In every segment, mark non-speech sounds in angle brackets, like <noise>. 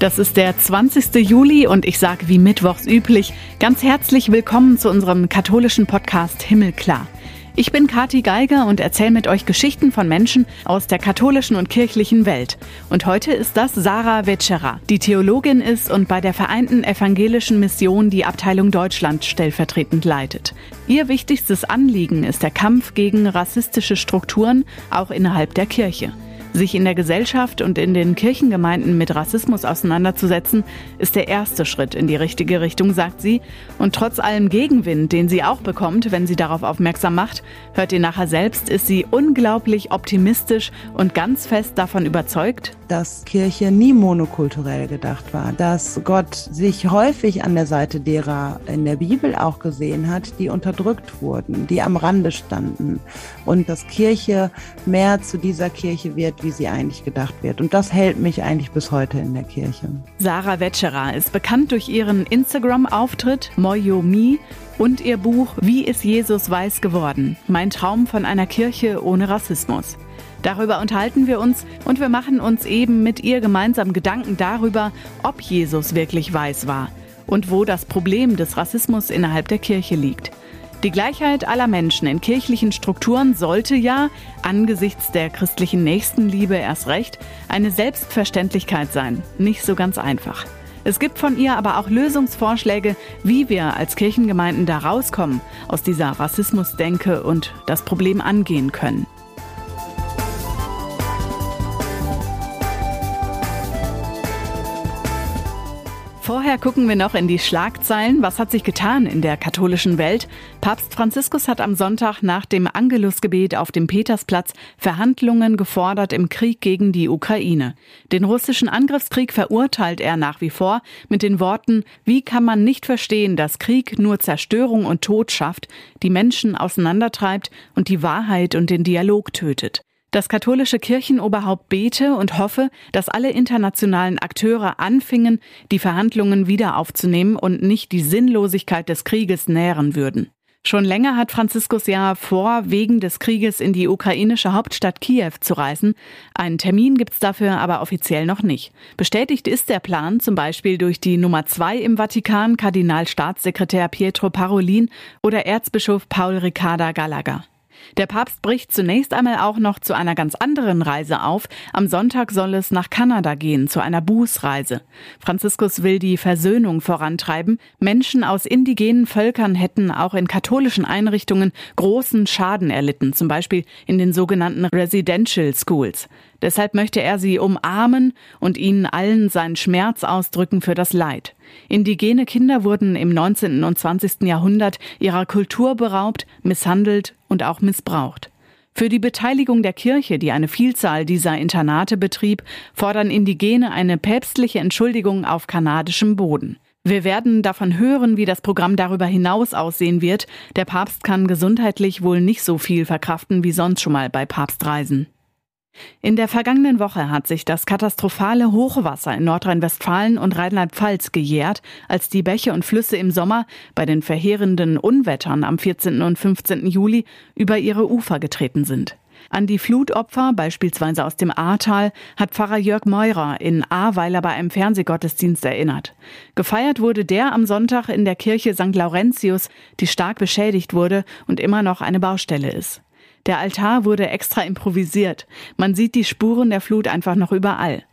Das ist der 20. Juli und ich sage wie mittwochs üblich ganz herzlich willkommen zu unserem katholischen Podcast Himmelklar. Ich bin Kati Geiger und erzähle mit euch Geschichten von Menschen aus der katholischen und kirchlichen Welt. Und heute ist das Sarah Vetschera, die Theologin ist und bei der Vereinten Evangelischen Mission die Abteilung Deutschland stellvertretend leitet. Ihr wichtigstes Anliegen ist der Kampf gegen rassistische Strukturen, auch innerhalb der Kirche. Sich in der Gesellschaft und in den Kirchengemeinden mit Rassismus auseinanderzusetzen, ist der erste Schritt in die richtige Richtung, sagt sie. Und trotz allem Gegenwind, den sie auch bekommt, wenn sie darauf aufmerksam macht, hört ihr nachher selbst, ist sie unglaublich optimistisch und ganz fest davon überzeugt, dass Kirche nie monokulturell gedacht war, dass Gott sich häufig an der Seite derer in der Bibel auch gesehen hat, die unterdrückt wurden, die am Rande standen und dass Kirche mehr zu dieser Kirche wird, wie sie eigentlich gedacht wird. Und das hält mich eigentlich bis heute in der Kirche. Sarah Wetscherer ist bekannt durch ihren Instagram-Auftritt Moyomi und ihr Buch Wie ist Jesus weiß geworden? Mein Traum von einer Kirche ohne Rassismus. Darüber unterhalten wir uns und wir machen uns eben mit ihr gemeinsam Gedanken darüber, ob Jesus wirklich weiß war und wo das Problem des Rassismus innerhalb der Kirche liegt. Die Gleichheit aller Menschen in kirchlichen Strukturen sollte ja, angesichts der christlichen Nächstenliebe erst recht, eine Selbstverständlichkeit sein. Nicht so ganz einfach. Es gibt von ihr aber auch Lösungsvorschläge, wie wir als Kirchengemeinden da rauskommen aus dieser Rassismusdenke und das Problem angehen können. Vorher gucken wir noch in die Schlagzeilen. Was hat sich getan in der katholischen Welt? Papst Franziskus hat am Sonntag nach dem Angelusgebet auf dem Petersplatz Verhandlungen gefordert im Krieg gegen die Ukraine. Den russischen Angriffskrieg verurteilt er nach wie vor mit den Worten, wie kann man nicht verstehen, dass Krieg nur Zerstörung und Tod schafft, die Menschen auseinandertreibt und die Wahrheit und den Dialog tötet. Das katholische Kirchenoberhaupt bete und hoffe, dass alle internationalen Akteure anfingen, die Verhandlungen wieder aufzunehmen und nicht die Sinnlosigkeit des Krieges nähren würden. Schon länger hat Franziskus ja vor, wegen des Krieges in die ukrainische Hauptstadt Kiew zu reisen. Einen Termin gibt's dafür aber offiziell noch nicht. Bestätigt ist der Plan zum Beispiel durch die Nummer zwei im Vatikan, Kardinalstaatssekretär Pietro Parolin oder Erzbischof Paul Ricarda Gallagher. Der Papst bricht zunächst einmal auch noch zu einer ganz anderen Reise auf. Am Sonntag soll es nach Kanada gehen, zu einer Bußreise. Franziskus will die Versöhnung vorantreiben. Menschen aus indigenen Völkern hätten auch in katholischen Einrichtungen großen Schaden erlitten, zum Beispiel in den sogenannten Residential Schools. Deshalb möchte er sie umarmen und ihnen allen seinen Schmerz ausdrücken für das Leid. Indigene Kinder wurden im 19. und 20. Jahrhundert ihrer Kultur beraubt, misshandelt und auch missbraucht. Für die Beteiligung der Kirche, die eine Vielzahl dieser Internate betrieb, fordern Indigene eine päpstliche Entschuldigung auf kanadischem Boden. Wir werden davon hören, wie das Programm darüber hinaus aussehen wird. Der Papst kann gesundheitlich wohl nicht so viel verkraften wie sonst schon mal bei Papstreisen. In der vergangenen Woche hat sich das katastrophale Hochwasser in Nordrhein-Westfalen und Rheinland-Pfalz gejährt, als die Bäche und Flüsse im Sommer bei den verheerenden Unwettern am 14. und 15. Juli über ihre Ufer getreten sind. An die Flutopfer, beispielsweise aus dem Ahrtal, hat Pfarrer Jörg Meurer in Ahrweiler bei einem Fernsehgottesdienst erinnert. Gefeiert wurde der am Sonntag in der Kirche St. Laurentius, die stark beschädigt wurde und immer noch eine Baustelle ist. Der Altar wurde extra improvisiert. Man sieht die Spuren der Flut einfach noch überall.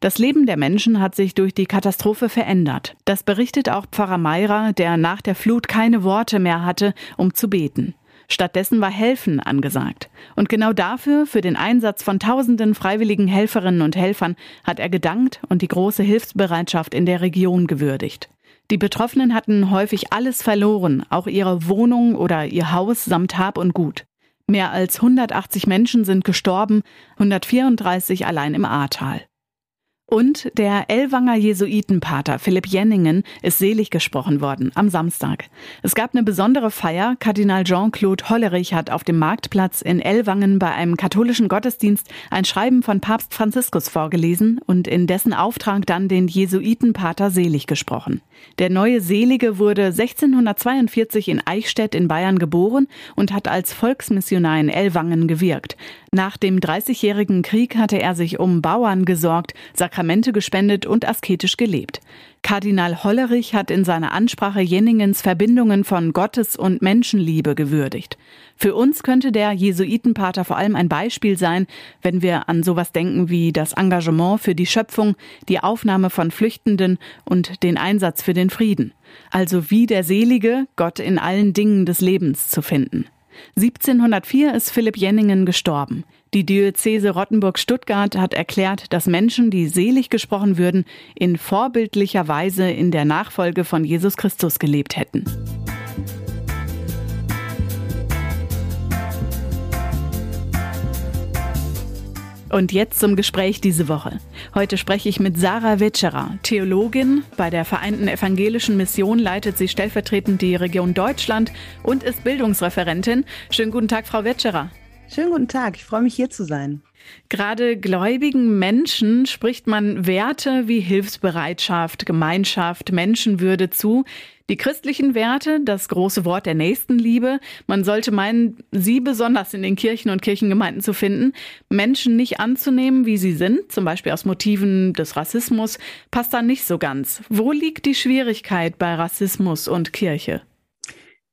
Das Leben der Menschen hat sich durch die Katastrophe verändert. Das berichtet auch Pfarrer Meira, der nach der Flut keine Worte mehr hatte, um zu beten. Stattdessen war Helfen angesagt. Und genau dafür, für den Einsatz von tausenden freiwilligen Helferinnen und Helfern, hat er gedankt und die große Hilfsbereitschaft in der Region gewürdigt. Die Betroffenen hatten häufig alles verloren, auch ihre Wohnung oder ihr Haus samt Hab und Gut. Mehr als 180 Menschen sind gestorben, 134 allein im Ahrtal. Und der Ellwanger Jesuitenpater Philipp Jenningen ist selig gesprochen worden am Samstag. Es gab eine besondere Feier. Kardinal Jean-Claude Hollerich hat auf dem Marktplatz in Ellwangen bei einem katholischen Gottesdienst ein Schreiben von Papst Franziskus vorgelesen und in dessen Auftrag dann den Jesuitenpater selig gesprochen. Der neue Selige wurde 1642 in Eichstätt in Bayern geboren und hat als Volksmissionar in Ellwangen gewirkt. Nach dem Dreißigjährigen Krieg hatte er sich um Bauern gesorgt, Sakramente gespendet und asketisch gelebt. Kardinal Hollerich hat in seiner Ansprache Jenningens Verbindungen von Gottes- und Menschenliebe gewürdigt. Für uns könnte der Jesuitenpater vor allem ein Beispiel sein, wenn wir an sowas denken wie das Engagement für die Schöpfung, die Aufnahme von Flüchtenden und den Einsatz für den Frieden. Also wie der Selige, Gott in allen Dingen des Lebens zu finden. 1704 ist Philipp Jenningen gestorben. Die Diözese Rottenburg-Stuttgart hat erklärt, dass Menschen, die selig gesprochen würden, in vorbildlicher Weise in der Nachfolge von Jesus Christus gelebt hätten. Und jetzt zum Gespräch diese Woche. Heute spreche ich mit Sarah Witscherer, Theologin. Bei der Vereinten Evangelischen Mission leitet sie stellvertretend die Region Deutschland und ist Bildungsreferentin. Schönen guten Tag, Frau Witscherer. Schönen guten Tag, ich freue mich hier zu sein. Gerade gläubigen Menschen spricht man Werte wie Hilfsbereitschaft, Gemeinschaft, Menschenwürde zu. Die christlichen Werte, das große Wort der Nächstenliebe, man sollte meinen, sie besonders in den Kirchen und Kirchengemeinden zu finden. Menschen nicht anzunehmen, wie sie sind, zum Beispiel aus Motiven des Rassismus, passt da nicht so ganz. Wo liegt die Schwierigkeit bei Rassismus und Kirche?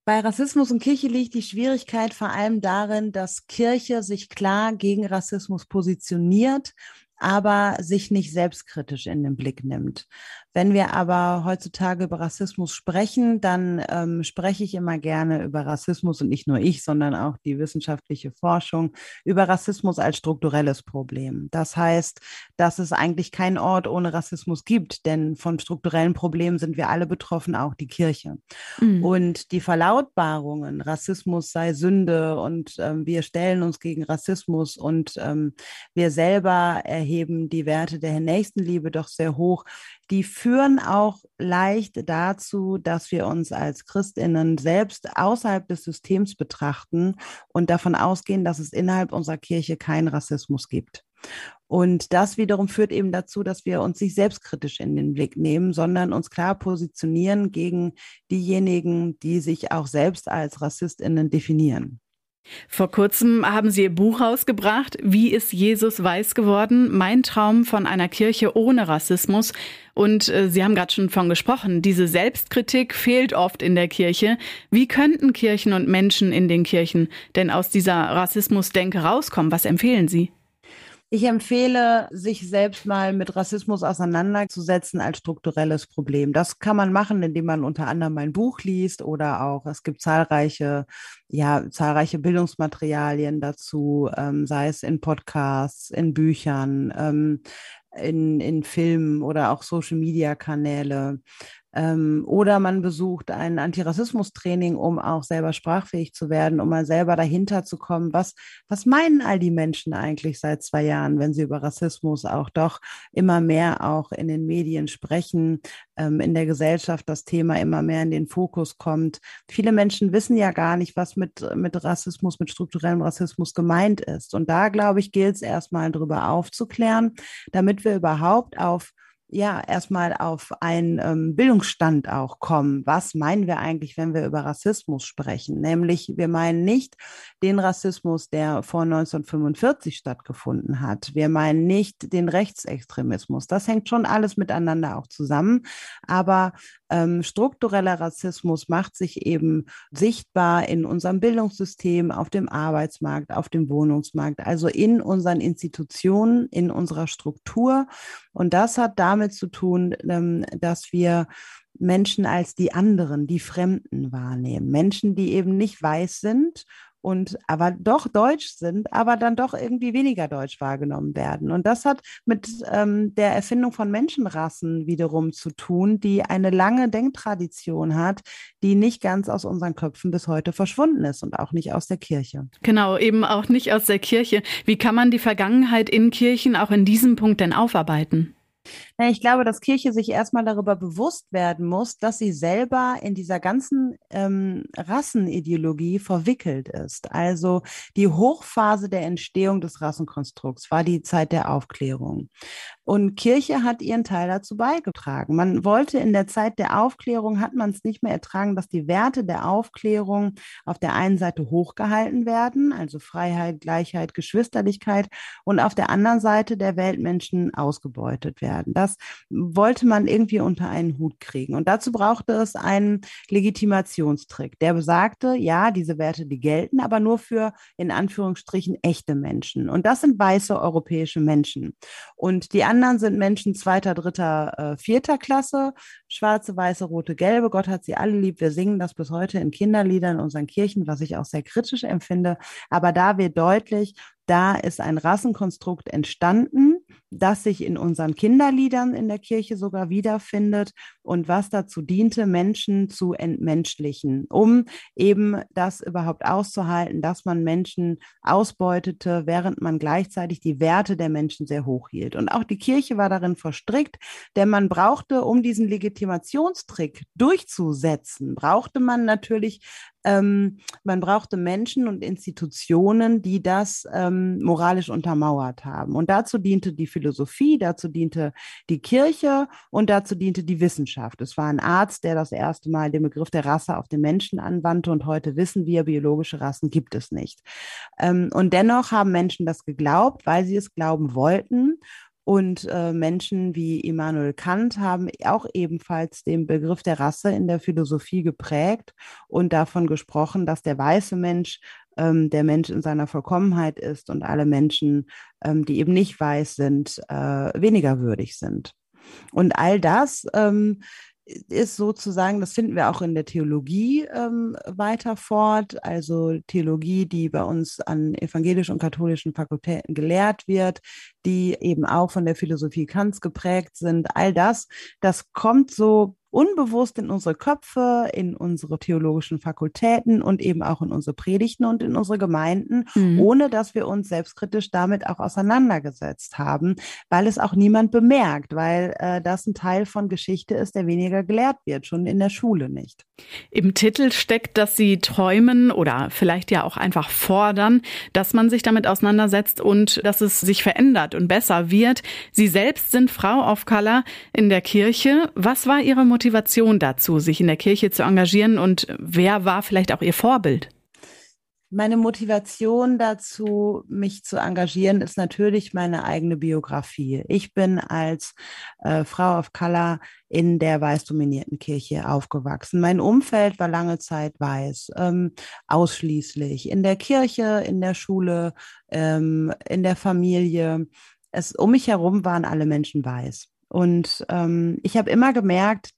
Bei Rassismus und Kirche liegt die Schwierigkeit vor allem darin, dass Kirche sich klar gegen Rassismus positioniert aber sich nicht selbstkritisch in den Blick nimmt. Wenn wir aber heutzutage über Rassismus sprechen, dann ähm, spreche ich immer gerne über Rassismus und nicht nur ich, sondern auch die wissenschaftliche Forschung über Rassismus als strukturelles Problem. Das heißt, dass es eigentlich keinen Ort ohne Rassismus gibt, denn von strukturellen Problemen sind wir alle betroffen, auch die Kirche. Mhm. Und die Verlautbarungen, Rassismus sei Sünde und ähm, wir stellen uns gegen Rassismus und ähm, wir selber erheben die Werte der Nächstenliebe doch sehr hoch, die führen auch leicht dazu, dass wir uns als Christinnen selbst außerhalb des Systems betrachten und davon ausgehen, dass es innerhalb unserer Kirche keinen Rassismus gibt. Und das wiederum führt eben dazu, dass wir uns nicht selbstkritisch in den Blick nehmen, sondern uns klar positionieren gegen diejenigen, die sich auch selbst als Rassistinnen definieren. Vor kurzem haben Sie Ihr Buch rausgebracht, Wie ist Jesus weiß geworden? Mein Traum von einer Kirche ohne Rassismus. Und äh, Sie haben gerade schon von gesprochen, diese Selbstkritik fehlt oft in der Kirche. Wie könnten Kirchen und Menschen in den Kirchen denn aus dieser Rassismusdenke rauskommen? Was empfehlen Sie? Ich empfehle, sich selbst mal mit Rassismus auseinanderzusetzen als strukturelles Problem. Das kann man machen, indem man unter anderem mein Buch liest oder auch, es gibt zahlreiche, ja, zahlreiche Bildungsmaterialien dazu, ähm, sei es in Podcasts, in Büchern, ähm, in, in Filmen oder auch Social-Media-Kanäle. Ähm, oder man besucht ein Antirassismus-Training, um auch selber sprachfähig zu werden, um mal selber dahinter zu kommen, was, was meinen all die Menschen eigentlich seit zwei Jahren, wenn sie über Rassismus auch doch immer mehr auch in den Medien sprechen, ähm, in der Gesellschaft das Thema immer mehr in den Fokus kommt. Viele Menschen wissen ja gar nicht, was mit, mit Rassismus, mit strukturellem Rassismus gemeint ist. Und da, glaube ich, gilt es erstmal darüber aufzuklären, damit wir überhaupt auf ja erstmal auf einen ähm, Bildungsstand auch kommen. Was meinen wir eigentlich, wenn wir über Rassismus sprechen? Nämlich, wir meinen nicht den Rassismus, der vor 1945 stattgefunden hat. Wir meinen nicht den Rechtsextremismus. Das hängt schon alles miteinander auch zusammen. Aber ähm, struktureller Rassismus macht sich eben sichtbar in unserem Bildungssystem, auf dem Arbeitsmarkt, auf dem Wohnungsmarkt, also in unseren Institutionen, in unserer Struktur. Und das hat damit zu tun, ähm, dass wir Menschen als die anderen, die Fremden wahrnehmen. Menschen, die eben nicht weiß sind und aber doch deutsch sind, aber dann doch irgendwie weniger deutsch wahrgenommen werden. Und das hat mit ähm, der Erfindung von Menschenrassen wiederum zu tun, die eine lange Denktradition hat, die nicht ganz aus unseren Köpfen bis heute verschwunden ist und auch nicht aus der Kirche. Genau, eben auch nicht aus der Kirche. Wie kann man die Vergangenheit in Kirchen auch in diesem Punkt denn aufarbeiten? Na, ich glaube, dass Kirche sich erstmal darüber bewusst werden muss, dass sie selber in dieser ganzen ähm, Rassenideologie verwickelt ist. Also die Hochphase der Entstehung des Rassenkonstrukts war die Zeit der Aufklärung. Und Kirche hat ihren Teil dazu beigetragen. Man wollte in der Zeit der Aufklärung, hat man es nicht mehr ertragen, dass die Werte der Aufklärung auf der einen Seite hochgehalten werden, also Freiheit, Gleichheit, Geschwisterlichkeit, und auf der anderen Seite der Weltmenschen ausgebeutet werden. Das wollte man irgendwie unter einen Hut kriegen. Und dazu brauchte es einen Legitimationstrick, der besagte, ja, diese Werte, die gelten, aber nur für in Anführungsstrichen echte Menschen. Und das sind weiße europäische Menschen. Und die anderen sind Menschen zweiter, dritter, äh, vierter Klasse, schwarze, weiße, rote, gelbe. Gott hat sie alle lieb. Wir singen das bis heute in Kinderliedern in unseren Kirchen, was ich auch sehr kritisch empfinde. Aber da wird deutlich, da ist ein Rassenkonstrukt entstanden, das sich in unseren Kinderliedern in der Kirche sogar wiederfindet und was dazu diente, Menschen zu entmenschlichen, um eben das überhaupt auszuhalten, dass man Menschen ausbeutete, während man gleichzeitig die Werte der Menschen sehr hoch hielt. Und auch die Kirche war darin verstrickt, denn man brauchte, um diesen Legitimationstrick durchzusetzen, brauchte man natürlich ähm, man brauchte Menschen und Institutionen, die das ähm, moralisch untermauert haben. Und dazu diente die Philosophie, dazu diente die Kirche und dazu diente die Wissenschaft. Es war ein Arzt, der das erste Mal den Begriff der Rasse auf den Menschen anwandte und heute wissen wir, biologische Rassen gibt es nicht. Ähm, und dennoch haben Menschen das geglaubt, weil sie es glauben wollten. Und äh, Menschen wie Immanuel Kant haben auch ebenfalls den Begriff der Rasse in der Philosophie geprägt und davon gesprochen, dass der weiße Mensch ähm, der Mensch in seiner Vollkommenheit ist und alle Menschen, ähm, die eben nicht weiß sind, äh, weniger würdig sind. Und all das ähm, ist sozusagen, das finden wir auch in der Theologie ähm, weiter fort, also Theologie, die bei uns an evangelischen und katholischen Fakultäten gelehrt wird, die eben auch von der Philosophie Kants geprägt sind. All das, das kommt so unbewusst in unsere Köpfe, in unsere theologischen Fakultäten und eben auch in unsere Predigten und in unsere Gemeinden, mhm. ohne dass wir uns selbstkritisch damit auch auseinandergesetzt haben, weil es auch niemand bemerkt, weil äh, das ein Teil von Geschichte ist, der weniger gelehrt wird, schon in der Schule nicht. Im Titel steckt, dass Sie träumen oder vielleicht ja auch einfach fordern, dass man sich damit auseinandersetzt und dass es sich verändert und besser wird. Sie selbst sind Frau of Color in der Kirche. Was war Ihre Motivation? Dazu, sich in der Kirche zu engagieren und wer war vielleicht auch Ihr Vorbild? Meine Motivation dazu, mich zu engagieren, ist natürlich meine eigene Biografie. Ich bin als äh, Frau of Color in der weiß dominierten Kirche aufgewachsen. Mein Umfeld war lange Zeit weiß, ähm, ausschließlich in der Kirche, in der Schule, ähm, in der Familie. Es, um mich herum waren alle Menschen weiß. Und ähm, ich habe immer gemerkt,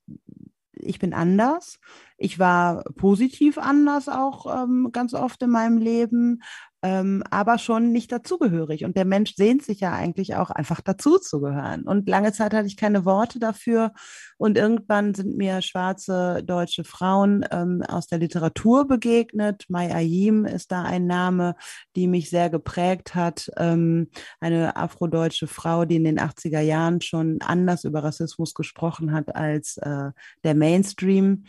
ich bin anders. Ich war positiv anders auch ähm, ganz oft in meinem Leben ähm, aber schon nicht dazugehörig. Und der Mensch sehnt sich ja eigentlich auch einfach dazuzugehören. Und lange Zeit hatte ich keine Worte dafür. Und irgendwann sind mir schwarze deutsche Frauen ähm, aus der Literatur begegnet. Mai Ayim ist da ein Name, die mich sehr geprägt hat. Ähm, eine afrodeutsche Frau, die in den 80er Jahren schon anders über Rassismus gesprochen hat als äh, der Mainstream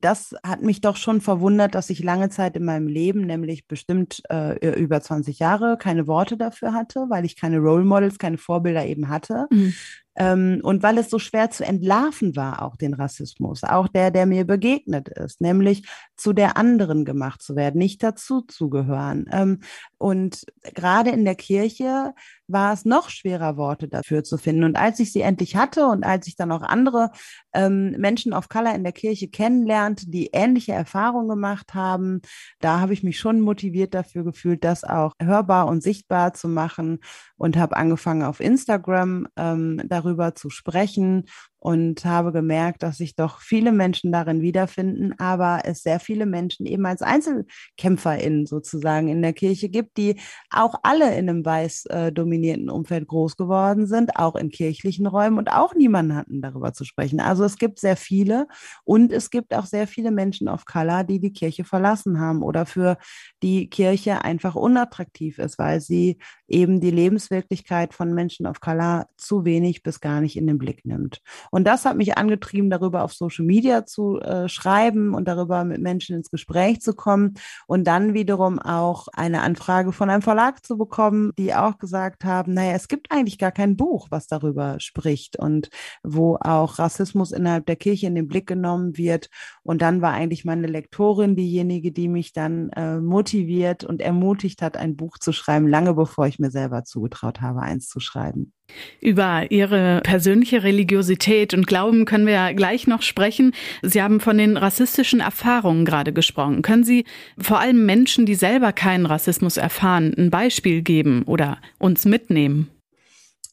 das hat mich doch schon verwundert, dass ich lange Zeit in meinem Leben, nämlich bestimmt äh, über 20 Jahre, keine Worte dafür hatte, weil ich keine Role Models, keine Vorbilder eben hatte. Mhm. Ähm, und weil es so schwer zu entlarven war, auch den Rassismus, auch der, der mir begegnet ist, nämlich zu der anderen gemacht zu werden, nicht dazu zu gehören. Ähm, und gerade in der Kirche war es noch schwerer, Worte dafür zu finden. Und als ich sie endlich hatte und als ich dann auch andere ähm, Menschen of Color in der Kirche kennenlernte, die ähnliche Erfahrungen gemacht haben, da habe ich mich schon motiviert dafür gefühlt, das auch hörbar und sichtbar zu machen und habe angefangen auf Instagram ähm, darüber zu sprechen und habe gemerkt, dass sich doch viele Menschen darin wiederfinden, aber es sehr viele Menschen eben als EinzelkämpferInnen sozusagen in der Kirche gibt, die auch alle in einem weiß äh, dominierten Umfeld groß geworden sind, auch in kirchlichen Räumen und auch niemanden hatten darüber zu sprechen. Also es gibt sehr viele und es gibt auch sehr viele Menschen of Color, die die Kirche verlassen haben oder für die Kirche einfach unattraktiv ist, weil sie eben die Lebenswirklichkeit von Menschen of Color zu wenig bis gar nicht in den Blick nimmt. Und das hat mich angetrieben, darüber auf Social Media zu äh, schreiben und darüber mit Menschen ins Gespräch zu kommen und dann wiederum auch eine Anfrage von einem Verlag zu bekommen, die auch gesagt haben, naja, es gibt eigentlich gar kein Buch, was darüber spricht und wo auch Rassismus innerhalb der Kirche in den Blick genommen wird. Und dann war eigentlich meine Lektorin diejenige, die mich dann äh, motiviert und ermutigt hat, ein Buch zu schreiben, lange bevor ich mir selber zugetraut habe, eins zu schreiben. Über Ihre persönliche Religiosität und Glauben können wir ja gleich noch sprechen. Sie haben von den rassistischen Erfahrungen gerade gesprochen. Können Sie vor allem Menschen, die selber keinen Rassismus erfahren, ein Beispiel geben oder uns mitnehmen?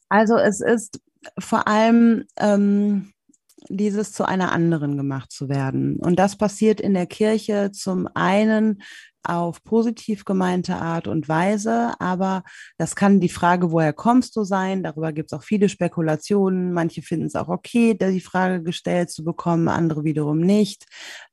Also es ist vor allem ähm, dieses zu einer anderen gemacht zu werden. Und das passiert in der Kirche zum einen auf positiv gemeinte Art und Weise, aber das kann die Frage, woher kommst du sein? Darüber gibt es auch viele Spekulationen. Manche finden es auch okay, die Frage gestellt zu bekommen, andere wiederum nicht.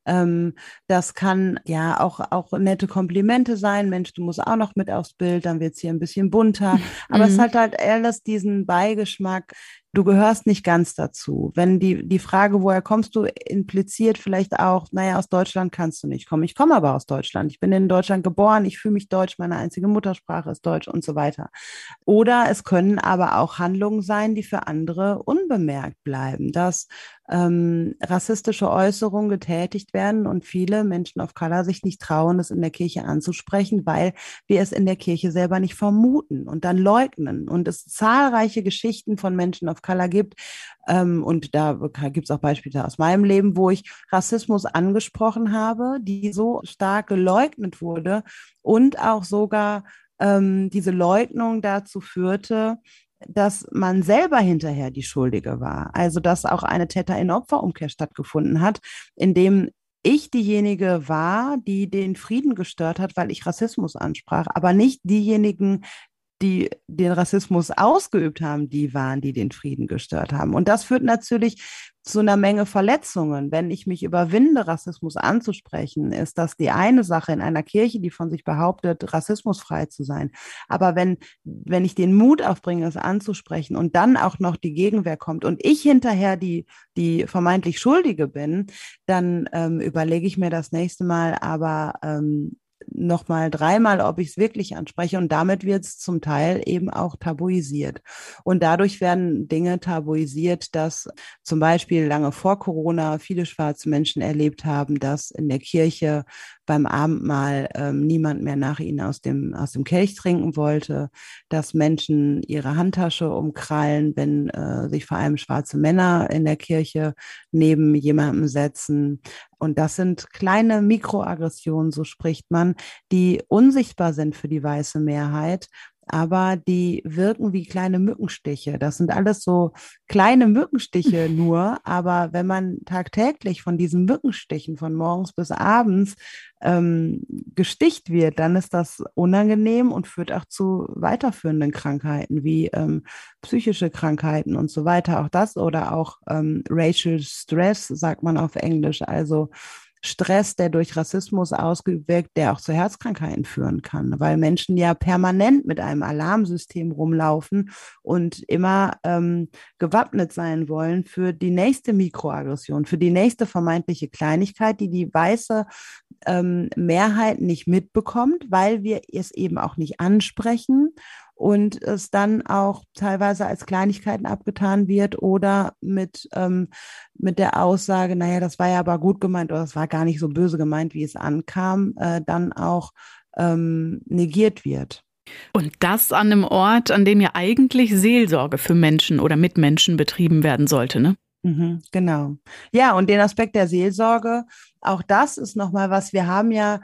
Ähm, das kann ja auch, auch nette Komplimente sein. Mensch, du musst auch noch mit aufs Bild, dann wird es hier ein bisschen bunter. Aber mhm. es hat halt alles diesen Beigeschmack, du gehörst nicht ganz dazu. Wenn die, die Frage, woher kommst du, impliziert vielleicht auch, naja, aus Deutschland kannst du nicht kommen. Ich komme aber aus Deutschland. Ich bin in Deutschland geboren. Ich fühle mich deutsch. Meine einzige Muttersprache ist Deutsch und so weiter. Oder es können aber auch Handlungen sein, die für andere unbemerkt bleiben. Dass ähm, rassistische Äußerungen getätigt werden und viele Menschen of Color sich nicht trauen, es in der Kirche anzusprechen, weil wir es in der Kirche selber nicht vermuten und dann leugnen. Und es zahlreiche Geschichten von Menschen of Color gibt, ähm, und da gibt es auch Beispiele aus meinem Leben, wo ich Rassismus angesprochen habe, die so stark geleugnet wurde und auch sogar ähm, diese Leugnung dazu führte, dass man selber hinterher die Schuldige war. Also dass auch eine Täter-in-Opfer-Umkehr stattgefunden hat, indem ich diejenige war, die den Frieden gestört hat, weil ich Rassismus ansprach, aber nicht diejenigen, die den Rassismus ausgeübt haben, die waren, die den Frieden gestört haben. Und das führt natürlich zu einer Menge Verletzungen. Wenn ich mich überwinde, Rassismus anzusprechen, ist das die eine Sache in einer Kirche, die von sich behauptet, rassismusfrei zu sein. Aber wenn, wenn ich den Mut aufbringe, es anzusprechen und dann auch noch die Gegenwehr kommt und ich hinterher die, die vermeintlich Schuldige bin, dann ähm, überlege ich mir das nächste Mal aber, ähm, noch mal dreimal, ob ich es wirklich anspreche. Und damit wird es zum Teil eben auch tabuisiert. Und dadurch werden Dinge tabuisiert, dass zum Beispiel lange vor Corona viele schwarze Menschen erlebt haben, dass in der Kirche beim Abendmahl ähm, niemand mehr nach ihnen aus dem, aus dem Kelch trinken wollte, dass Menschen ihre Handtasche umkrallen, wenn äh, sich vor allem schwarze Männer in der Kirche neben jemandem setzen. Und das sind kleine Mikroaggressionen, so spricht man, die unsichtbar sind für die weiße Mehrheit, aber die wirken wie kleine Mückenstiche. Das sind alles so kleine Mückenstiche <laughs> nur, aber wenn man tagtäglich von diesen Mückenstichen von morgens bis abends ähm, gesticht wird, dann ist das unangenehm und führt auch zu weiterführenden Krankheiten wie ähm, psychische Krankheiten und so weiter. Auch das oder auch ähm, Racial Stress, sagt man auf Englisch, also Stress, der durch Rassismus ausgeübt wird, der auch zu Herzkrankheiten führen kann, weil Menschen ja permanent mit einem Alarmsystem rumlaufen und immer ähm, gewappnet sein wollen für die nächste Mikroaggression, für die nächste vermeintliche Kleinigkeit, die die weiße ähm, Mehrheit nicht mitbekommt, weil wir es eben auch nicht ansprechen und es dann auch teilweise als Kleinigkeiten abgetan wird oder mit, ähm, mit der Aussage, naja, das war ja aber gut gemeint oder das war gar nicht so böse gemeint, wie es ankam, äh, dann auch ähm, negiert wird. Und das an einem Ort, an dem ja eigentlich Seelsorge für Menschen oder Mitmenschen betrieben werden sollte, ne? Mhm, genau. Ja, und den Aspekt der Seelsorge, auch das ist nochmal was, wir haben ja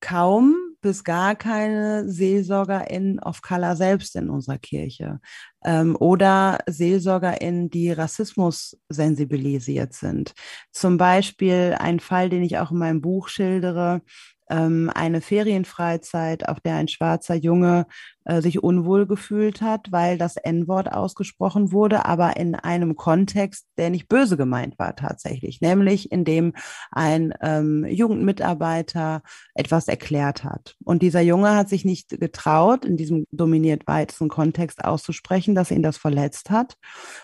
kaum bis gar keine SeelsorgerInnen of Color selbst in unserer Kirche ähm, oder SeelsorgerInnen, die Rassismus sensibilisiert sind. Zum Beispiel ein Fall, den ich auch in meinem Buch schildere, ähm, eine Ferienfreizeit, auf der ein schwarzer Junge äh, sich unwohl gefühlt hat, weil das N-Wort ausgesprochen wurde, aber in einem Kontext, der nicht böse gemeint war tatsächlich, nämlich in dem ein ähm, Jugendmitarbeiter etwas erklärt hat. Und dieser Junge hat sich nicht getraut, in diesem dominiert weitesten Kontext auszusprechen, dass ihn das verletzt hat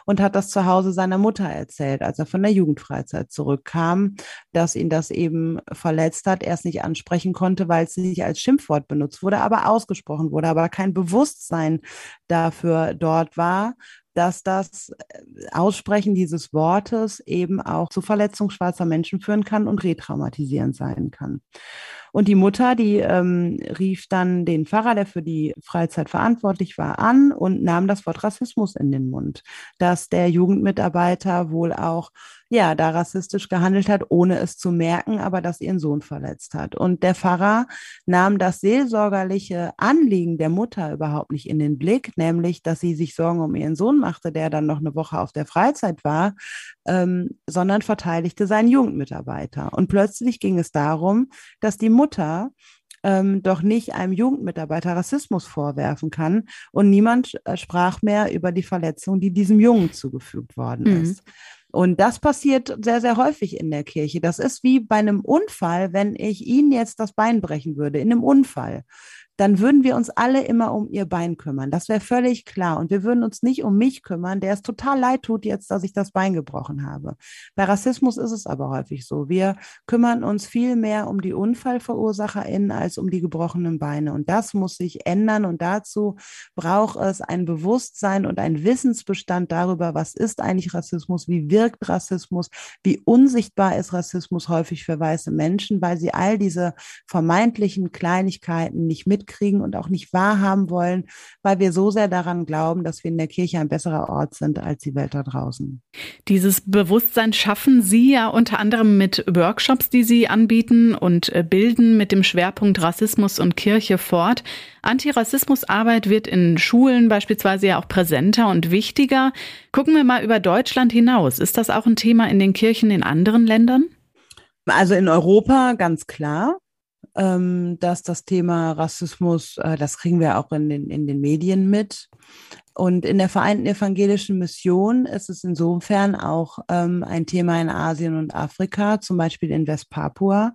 und hat das zu Hause seiner Mutter erzählt, als er von der Jugendfreizeit zurückkam, dass ihn das eben verletzt hat, er es nicht ansprechen konnte, weil es nicht als Schimpfwort benutzt wurde, aber ausgesprochen wurde, aber kein Bewusstsein dafür dort war, dass das äh, Aussprechen dieses Wortes eben auch zu Verletzung schwarzer Menschen führen kann und retraumatisierend sein kann. Und die Mutter, die ähm, rief dann den Pfarrer, der für die Freizeit verantwortlich war, an und nahm das Wort Rassismus in den Mund, dass der Jugendmitarbeiter wohl auch ja, da rassistisch gehandelt hat, ohne es zu merken, aber das ihren Sohn verletzt hat. Und der Pfarrer nahm das seelsorgerliche Anliegen der Mutter überhaupt nicht in den Blick, nämlich, dass sie sich Sorgen um ihren Sohn machte, der dann noch eine Woche auf der Freizeit war, ähm, sondern verteidigte seinen Jugendmitarbeiter. Und plötzlich ging es darum, dass die Mutter ähm, doch nicht einem Jugendmitarbeiter Rassismus vorwerfen kann. Und niemand äh, sprach mehr über die Verletzung, die diesem Jungen zugefügt worden mhm. ist. Und das passiert sehr, sehr häufig in der Kirche. Das ist wie bei einem Unfall, wenn ich Ihnen jetzt das Bein brechen würde, in einem Unfall dann würden wir uns alle immer um ihr Bein kümmern. Das wäre völlig klar. Und wir würden uns nicht um mich kümmern, der es total leid tut jetzt, dass ich das Bein gebrochen habe. Bei Rassismus ist es aber häufig so. Wir kümmern uns viel mehr um die UnfallverursacherInnen als um die gebrochenen Beine. Und das muss sich ändern. Und dazu braucht es ein Bewusstsein und ein Wissensbestand darüber, was ist eigentlich Rassismus, wie wirkt Rassismus, wie unsichtbar ist Rassismus häufig für weiße Menschen, weil sie all diese vermeintlichen Kleinigkeiten nicht mit mitkriegen und auch nicht wahrhaben wollen, weil wir so sehr daran glauben, dass wir in der Kirche ein besserer Ort sind als die Welt da draußen. Dieses Bewusstsein schaffen Sie ja unter anderem mit Workshops, die Sie anbieten und äh, bilden mit dem Schwerpunkt Rassismus und Kirche fort. Antirassismusarbeit wird in Schulen beispielsweise ja auch präsenter und wichtiger. Gucken wir mal über Deutschland hinaus. Ist das auch ein Thema in den Kirchen in anderen Ländern? Also in Europa ganz klar ähm, dass das Thema Rassismus, äh, das kriegen wir auch in den, in den Medien mit. Und in der Vereinten Evangelischen Mission ist es insofern auch ähm, ein Thema in Asien und Afrika, zum Beispiel in Westpapua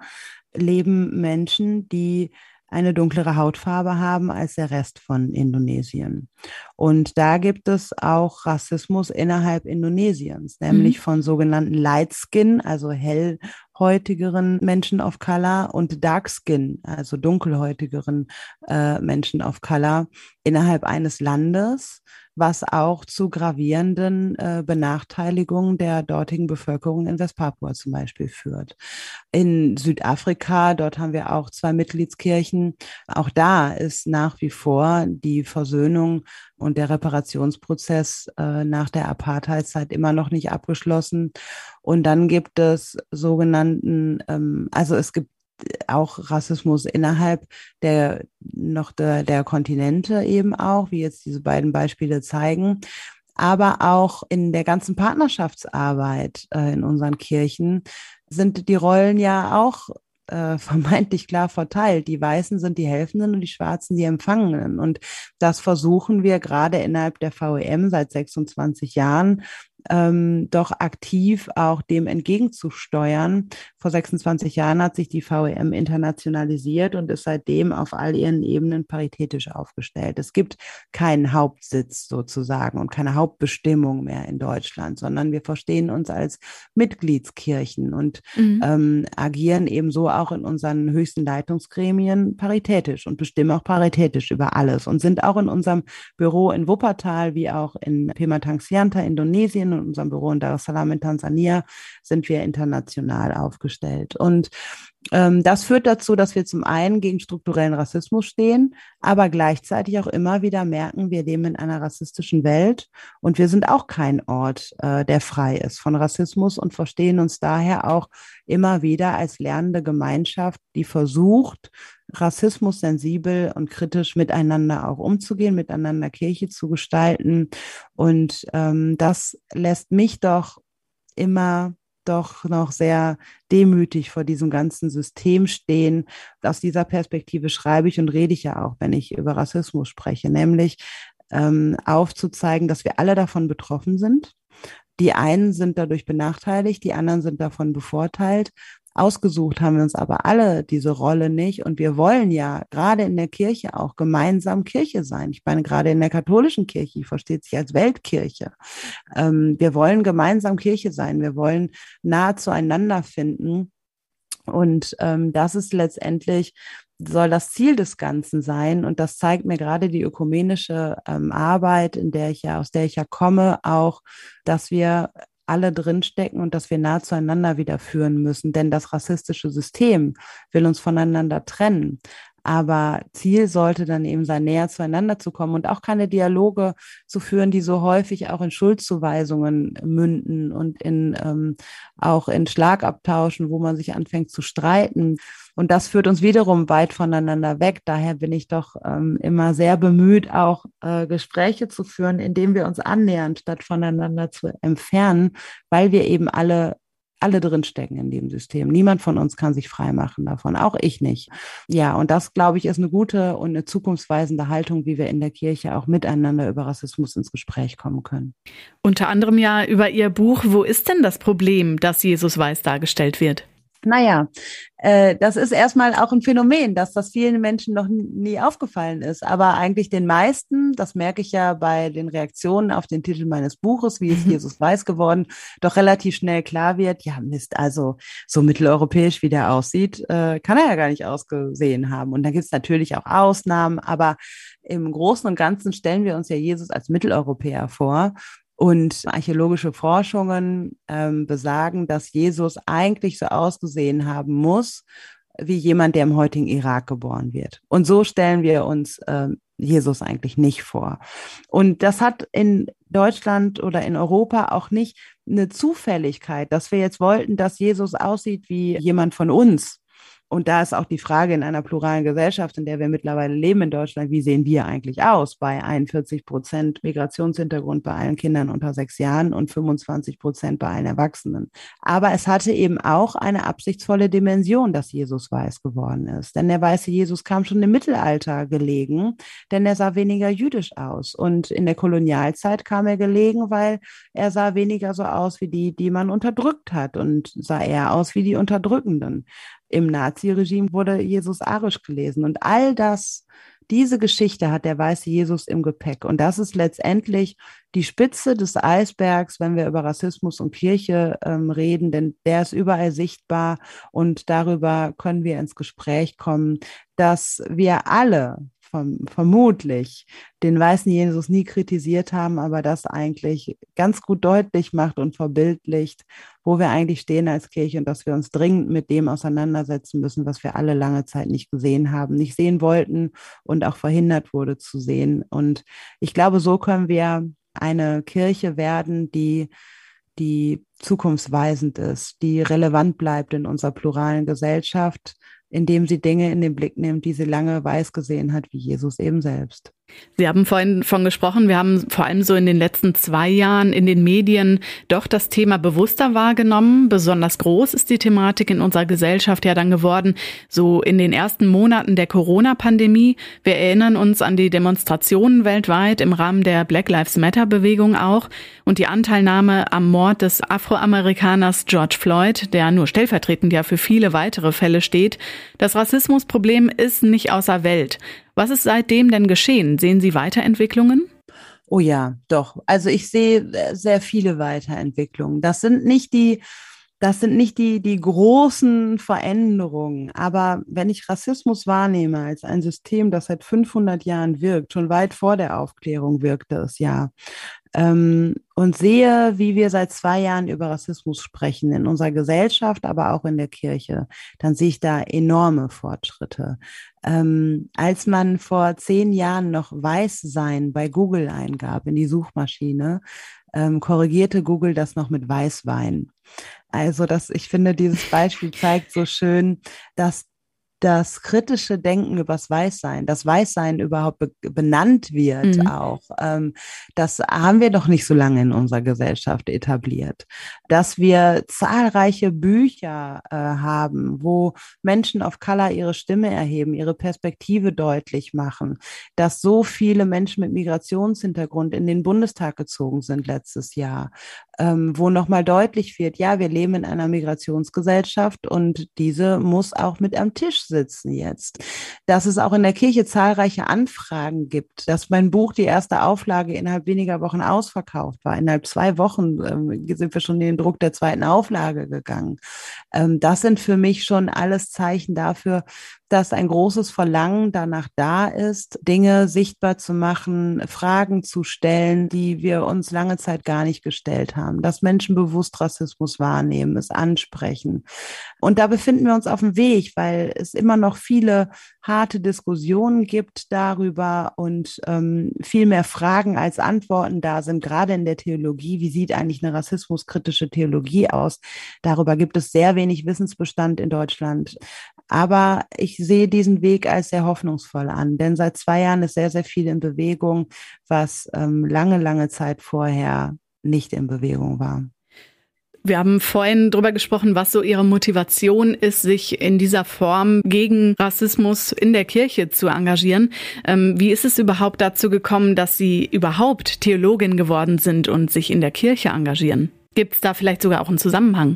leben Menschen, die eine dunklere Hautfarbe haben als der Rest von Indonesien. Und da gibt es auch Rassismus innerhalb Indonesiens, nämlich mhm. von sogenannten Light Skin, also hellhäutigeren Menschen of Color und Dark Skin, also dunkelhäutigeren äh, Menschen of Color innerhalb eines Landes was auch zu gravierenden äh, Benachteiligungen der dortigen Bevölkerung in Westpapua zum Beispiel führt. In Südafrika, dort haben wir auch zwei Mitgliedskirchen. Auch da ist nach wie vor die Versöhnung und der Reparationsprozess äh, nach der Apartheidzeit immer noch nicht abgeschlossen. Und dann gibt es sogenannten, ähm, also es gibt auch Rassismus innerhalb der noch der, der Kontinente eben auch, wie jetzt diese beiden Beispiele zeigen, aber auch in der ganzen Partnerschaftsarbeit äh, in unseren Kirchen sind die Rollen ja auch äh, <laughs> vermeintlich klar verteilt. Die Weißen sind die Helfenden und die Schwarzen die Empfangenen. Und das versuchen wir gerade innerhalb der VEM seit 26 Jahren ähm, doch aktiv auch dem entgegenzusteuern. Vor 26 Jahren hat sich die VEM internationalisiert und ist seitdem auf all ihren Ebenen paritätisch aufgestellt. Es gibt keinen Hauptsitz sozusagen und keine Hauptbestimmung mehr in Deutschland, sondern wir verstehen uns als Mitgliedskirchen und mhm. ähm, agieren ebenso auch in unseren höchsten Leitungsgremien paritätisch und bestimmen auch paritätisch über alles und sind auch in unserem Büro in Wuppertal wie auch in Pematang Sianta, Indonesien in unserem Büro in Dar es Salaam in Tansania sind wir international aufgestellt. Und ähm, das führt dazu, dass wir zum einen gegen strukturellen Rassismus stehen, aber gleichzeitig auch immer wieder merken, wir leben in einer rassistischen Welt und wir sind auch kein Ort, äh, der frei ist von Rassismus und verstehen uns daher auch immer wieder als lernende Gemeinschaft, die versucht, Rassismus sensibel und kritisch miteinander auch umzugehen, miteinander Kirche zu gestalten. Und ähm, das lässt mich doch immer doch noch sehr demütig vor diesem ganzen System stehen. Aus dieser Perspektive schreibe ich und rede ich ja auch, wenn ich über Rassismus spreche, nämlich ähm, aufzuzeigen, dass wir alle davon betroffen sind. Die einen sind dadurch benachteiligt, die anderen sind davon bevorteilt. Ausgesucht haben wir uns aber alle diese Rolle nicht. Und wir wollen ja gerade in der Kirche auch gemeinsam Kirche sein. Ich meine, gerade in der katholischen Kirche, die versteht sich als Weltkirche. Ähm, wir wollen gemeinsam Kirche sein. Wir wollen nah zueinander finden. Und ähm, das ist letztendlich soll das Ziel des Ganzen sein. Und das zeigt mir gerade die ökumenische ähm, Arbeit, in der ich ja, aus der ich ja komme, auch, dass wir alle drinstecken und dass wir nah zueinander wieder führen müssen. Denn das rassistische System will uns voneinander trennen. Aber Ziel sollte dann eben sein, näher zueinander zu kommen und auch keine Dialoge zu führen, die so häufig auch in Schuldzuweisungen münden und in ähm, auch in Schlagabtauschen, wo man sich anfängt zu streiten. Und das führt uns wiederum weit voneinander weg. Daher bin ich doch ähm, immer sehr bemüht, auch äh, Gespräche zu führen, indem wir uns annähern, statt voneinander zu entfernen, weil wir eben alle alle drinstecken in dem System. Niemand von uns kann sich frei machen davon, auch ich nicht. Ja, und das, glaube ich, ist eine gute und eine zukunftsweisende Haltung, wie wir in der Kirche auch miteinander über Rassismus ins Gespräch kommen können. Unter anderem ja über Ihr Buch Wo ist denn das Problem, dass Jesus weiß dargestellt wird? Naja, äh, das ist erstmal auch ein Phänomen, dass das vielen Menschen noch nie aufgefallen ist. Aber eigentlich den meisten, das merke ich ja bei den Reaktionen auf den Titel meines Buches, wie ist mhm. Jesus weiß geworden, doch relativ schnell klar wird, ja Mist, also so mitteleuropäisch, wie der aussieht, äh, kann er ja gar nicht ausgesehen haben. Und da gibt es natürlich auch Ausnahmen, aber im Großen und Ganzen stellen wir uns ja Jesus als Mitteleuropäer vor. Und archäologische Forschungen ähm, besagen, dass Jesus eigentlich so ausgesehen haben muss, wie jemand, der im heutigen Irak geboren wird. Und so stellen wir uns äh, Jesus eigentlich nicht vor. Und das hat in Deutschland oder in Europa auch nicht eine Zufälligkeit, dass wir jetzt wollten, dass Jesus aussieht wie jemand von uns, und da ist auch die Frage in einer pluralen Gesellschaft, in der wir mittlerweile leben in Deutschland, wie sehen wir eigentlich aus bei 41 Prozent Migrationshintergrund bei allen Kindern unter sechs Jahren und 25 Prozent bei allen Erwachsenen. Aber es hatte eben auch eine absichtsvolle Dimension, dass Jesus weiß geworden ist. Denn der weiße Jesus kam schon im Mittelalter gelegen, denn er sah weniger jüdisch aus. Und in der Kolonialzeit kam er gelegen, weil er sah weniger so aus wie die, die man unterdrückt hat und sah eher aus wie die Unterdrückenden im Naziregime wurde Jesus arisch gelesen. Und all das, diese Geschichte hat der weiße Jesus im Gepäck. Und das ist letztendlich die Spitze des Eisbergs, wenn wir über Rassismus und Kirche ähm, reden, denn der ist überall sichtbar und darüber können wir ins Gespräch kommen, dass wir alle vom, vermutlich den weißen Jesus nie kritisiert haben, aber das eigentlich ganz gut deutlich macht und verbildlicht, wo wir eigentlich stehen als Kirche und dass wir uns dringend mit dem auseinandersetzen müssen, was wir alle lange Zeit nicht gesehen haben, nicht sehen wollten und auch verhindert wurde zu sehen. Und ich glaube, so können wir eine Kirche werden, die die zukunftsweisend ist, die relevant bleibt in unserer pluralen Gesellschaft, indem sie Dinge in den Blick nimmt, die sie lange weiß gesehen hat, wie Jesus eben selbst. Sie haben vorhin von gesprochen, wir haben vor allem so in den letzten zwei Jahren in den Medien doch das Thema bewusster wahrgenommen. Besonders groß ist die Thematik in unserer Gesellschaft ja dann geworden, so in den ersten Monaten der Corona-Pandemie. Wir erinnern uns an die Demonstrationen weltweit im Rahmen der Black Lives Matter-Bewegung auch und die Anteilnahme am Mord des Afroamerikaners George Floyd, der nur stellvertretend ja für viele weitere Fälle steht. Das Rassismusproblem ist nicht außer Welt. Was ist seitdem denn geschehen? Sehen Sie Weiterentwicklungen? Oh ja, doch. Also ich sehe äh, sehr viele Weiterentwicklungen. Das sind nicht die, das sind nicht die, die großen Veränderungen. Aber wenn ich Rassismus wahrnehme als ein System, das seit 500 Jahren wirkt, schon weit vor der Aufklärung wirkte es ja, ähm, und sehe, wie wir seit zwei Jahren über Rassismus sprechen, in unserer Gesellschaft, aber auch in der Kirche, dann sehe ich da enorme Fortschritte. Ähm, als man vor zehn Jahren noch Weißsein bei Google eingab in die Suchmaschine, ähm, korrigierte Google das noch mit Weißwein. Also, dass ich finde, dieses Beispiel zeigt so schön, dass das kritische Denken übers Weißsein, das Weißsein überhaupt be benannt wird mhm. auch, ähm, das haben wir doch nicht so lange in unserer Gesellschaft etabliert. Dass wir zahlreiche Bücher äh, haben, wo Menschen of Color ihre Stimme erheben, ihre Perspektive deutlich machen, dass so viele Menschen mit Migrationshintergrund in den Bundestag gezogen sind letztes Jahr, ähm, wo nochmal deutlich wird, ja, wir leben in einer Migrationsgesellschaft und diese muss auch mit am Tisch sitzen jetzt. Dass es auch in der Kirche zahlreiche Anfragen gibt, dass mein Buch, die erste Auflage, innerhalb weniger Wochen ausverkauft war. Innerhalb zwei Wochen ähm, sind wir schon in den Druck der zweiten Auflage gegangen. Ähm, das sind für mich schon alles Zeichen dafür, dass ein großes Verlangen danach da ist, Dinge sichtbar zu machen, Fragen zu stellen, die wir uns lange Zeit gar nicht gestellt haben, dass Menschen bewusst Rassismus wahrnehmen, es ansprechen. Und da befinden wir uns auf dem Weg, weil es immer noch viele harte Diskussionen gibt darüber und ähm, viel mehr Fragen als Antworten da sind, gerade in der Theologie. Wie sieht eigentlich eine rassismuskritische Theologie aus? Darüber gibt es sehr wenig Wissensbestand in Deutschland. Aber ich sehe diesen Weg als sehr hoffnungsvoll an, denn seit zwei Jahren ist sehr, sehr viel in Bewegung, was ähm, lange, lange Zeit vorher nicht in Bewegung war. Wir haben vorhin darüber gesprochen, was so Ihre Motivation ist, sich in dieser Form gegen Rassismus in der Kirche zu engagieren. Ähm, wie ist es überhaupt dazu gekommen, dass Sie überhaupt Theologin geworden sind und sich in der Kirche engagieren? Gibt es da vielleicht sogar auch einen Zusammenhang?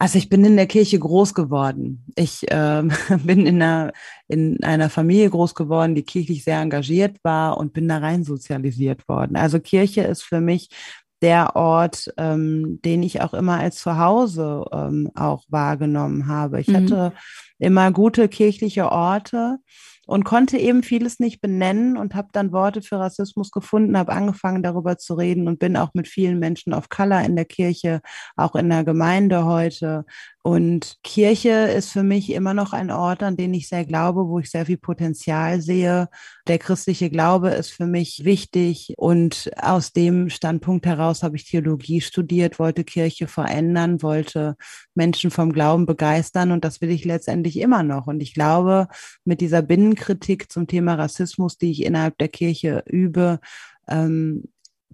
Also ich bin in der Kirche groß geworden. Ich äh, <laughs> bin in einer, in einer Familie groß geworden, die kirchlich sehr engagiert war und bin da rein sozialisiert worden. Also Kirche ist für mich der Ort, ähm, den ich auch immer als Zuhause ähm, auch wahrgenommen habe. Ich mhm. hatte immer gute kirchliche Orte und konnte eben vieles nicht benennen und habe dann Worte für Rassismus gefunden, habe angefangen darüber zu reden und bin auch mit vielen Menschen of Color in der Kirche, auch in der Gemeinde heute. Und Kirche ist für mich immer noch ein Ort, an den ich sehr glaube, wo ich sehr viel Potenzial sehe. Der christliche Glaube ist für mich wichtig und aus dem Standpunkt heraus habe ich Theologie studiert, wollte Kirche verändern, wollte Menschen vom Glauben begeistern und das will ich letztendlich immer noch. Und ich glaube, mit dieser Binnen Kritik zum Thema Rassismus, die ich innerhalb der Kirche übe, ähm,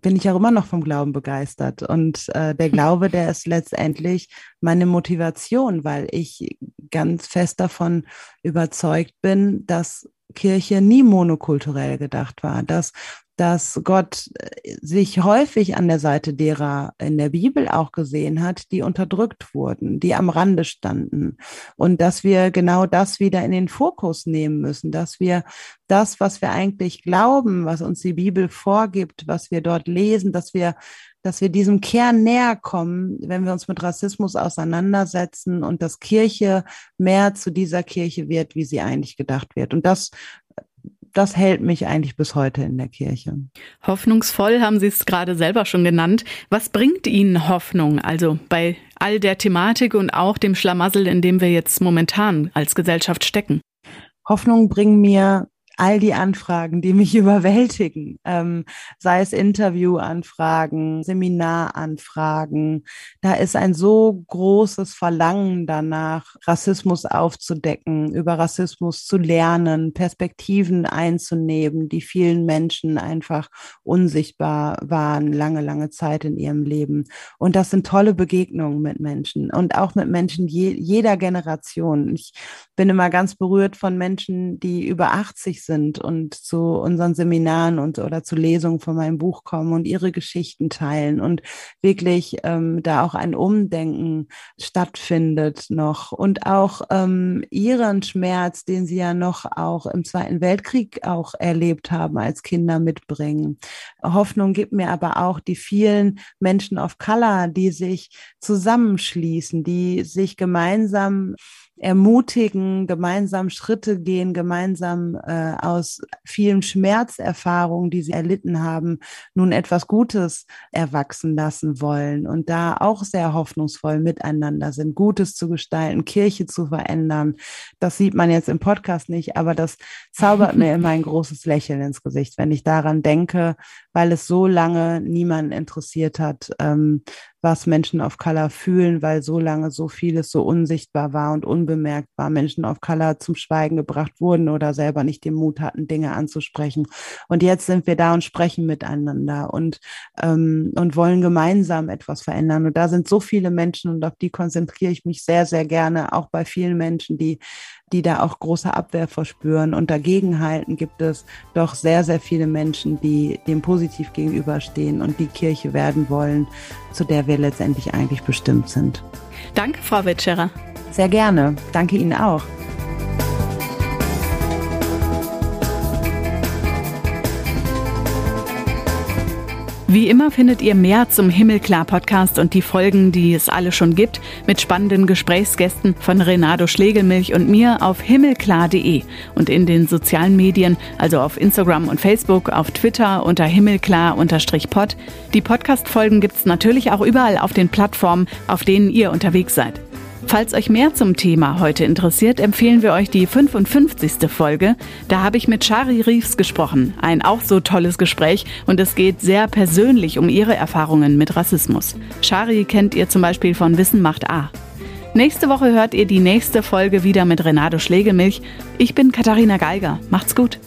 bin ich auch immer noch vom Glauben begeistert. Und äh, der <laughs> Glaube, der ist letztendlich meine Motivation, weil ich ganz fest davon überzeugt bin, dass Kirche nie monokulturell gedacht war, dass dass Gott äh, sich häufig an der Seite derer in der Bibel auch gesehen hat, die unterdrückt wurden, die am Rande standen. Und dass wir genau das wieder in den Fokus nehmen müssen, dass wir das, was wir eigentlich glauben, was uns die Bibel vorgibt, was wir dort lesen, dass wir dass wir diesem Kern näher kommen, wenn wir uns mit Rassismus auseinandersetzen und dass Kirche mehr zu dieser Kirche wird, wie sie eigentlich gedacht wird. Und das das hält mich eigentlich bis heute in der Kirche. Hoffnungsvoll haben Sie es gerade selber schon genannt. Was bringt Ihnen Hoffnung? Also bei all der Thematik und auch dem Schlamassel, in dem wir jetzt momentan als Gesellschaft stecken. Hoffnung bringen mir all die Anfragen, die mich <laughs> überwältigen, ähm, sei es Interviewanfragen, Seminaranfragen. Da ist ein so großes Verlangen danach, Rassismus aufzudecken, über Rassismus zu lernen, Perspektiven einzunehmen, die vielen Menschen einfach unsichtbar waren, lange, lange Zeit in ihrem Leben. Und das sind tolle Begegnungen mit Menschen und auch mit Menschen je, jeder Generation. Ich bin immer ganz berührt von Menschen, die über 80 sind und zu unseren Seminaren und oder zu Lesungen von meinem Buch kommen und ihre Geschichten teilen und wirklich ähm, da auch ein Umdenken stattfindet noch und auch ähm, ihren Schmerz, den sie ja noch auch im Zweiten Weltkrieg auch erlebt haben als Kinder mitbringen. Hoffnung gibt mir aber auch die vielen Menschen of Color, die sich zusammenschließen, die sich gemeinsam ermutigen, gemeinsam Schritte gehen, gemeinsam äh, aus vielen Schmerzerfahrungen, die sie erlitten haben, nun etwas Gutes erwachsen lassen wollen und da auch sehr hoffnungsvoll miteinander sind, Gutes zu gestalten, Kirche zu verändern. Das sieht man jetzt im Podcast nicht, aber das zaubert mir immer ein großes Lächeln ins Gesicht, wenn ich daran denke, weil es so lange niemanden interessiert hat, ähm, was Menschen of Color fühlen, weil so lange so vieles so unsichtbar war und unbemerkt war. Menschen of Color zum Schweigen gebracht wurden oder selber nicht den Mut hatten, Dinge anzusprechen. Und jetzt sind wir da und sprechen miteinander und, ähm, und wollen gemeinsam etwas verändern. Und da sind so viele Menschen und auf die konzentriere ich mich sehr, sehr gerne, auch bei vielen Menschen, die die da auch große Abwehr verspüren. Und dagegenhalten gibt es doch sehr, sehr viele Menschen, die dem positiv gegenüberstehen und die Kirche werden wollen, zu der wir letztendlich eigentlich bestimmt sind. Danke, Frau Witscherer. Sehr gerne. Danke Ihnen auch. Wie immer findet ihr mehr zum Himmelklar-Podcast und die Folgen, die es alle schon gibt, mit spannenden Gesprächsgästen von Renato Schlegelmilch und mir auf himmelklar.de und in den sozialen Medien, also auf Instagram und Facebook, auf Twitter unter himmelklar-pod. Die Podcast-Folgen gibt's natürlich auch überall auf den Plattformen, auf denen ihr unterwegs seid. Falls euch mehr zum Thema heute interessiert, empfehlen wir euch die 55. Folge. Da habe ich mit Shari Reeves gesprochen. Ein auch so tolles Gespräch und es geht sehr persönlich um ihre Erfahrungen mit Rassismus. Shari kennt ihr zum Beispiel von Wissen macht A. Nächste Woche hört ihr die nächste Folge wieder mit Renato Schlegelmilch. Ich bin Katharina Geiger. Macht's gut.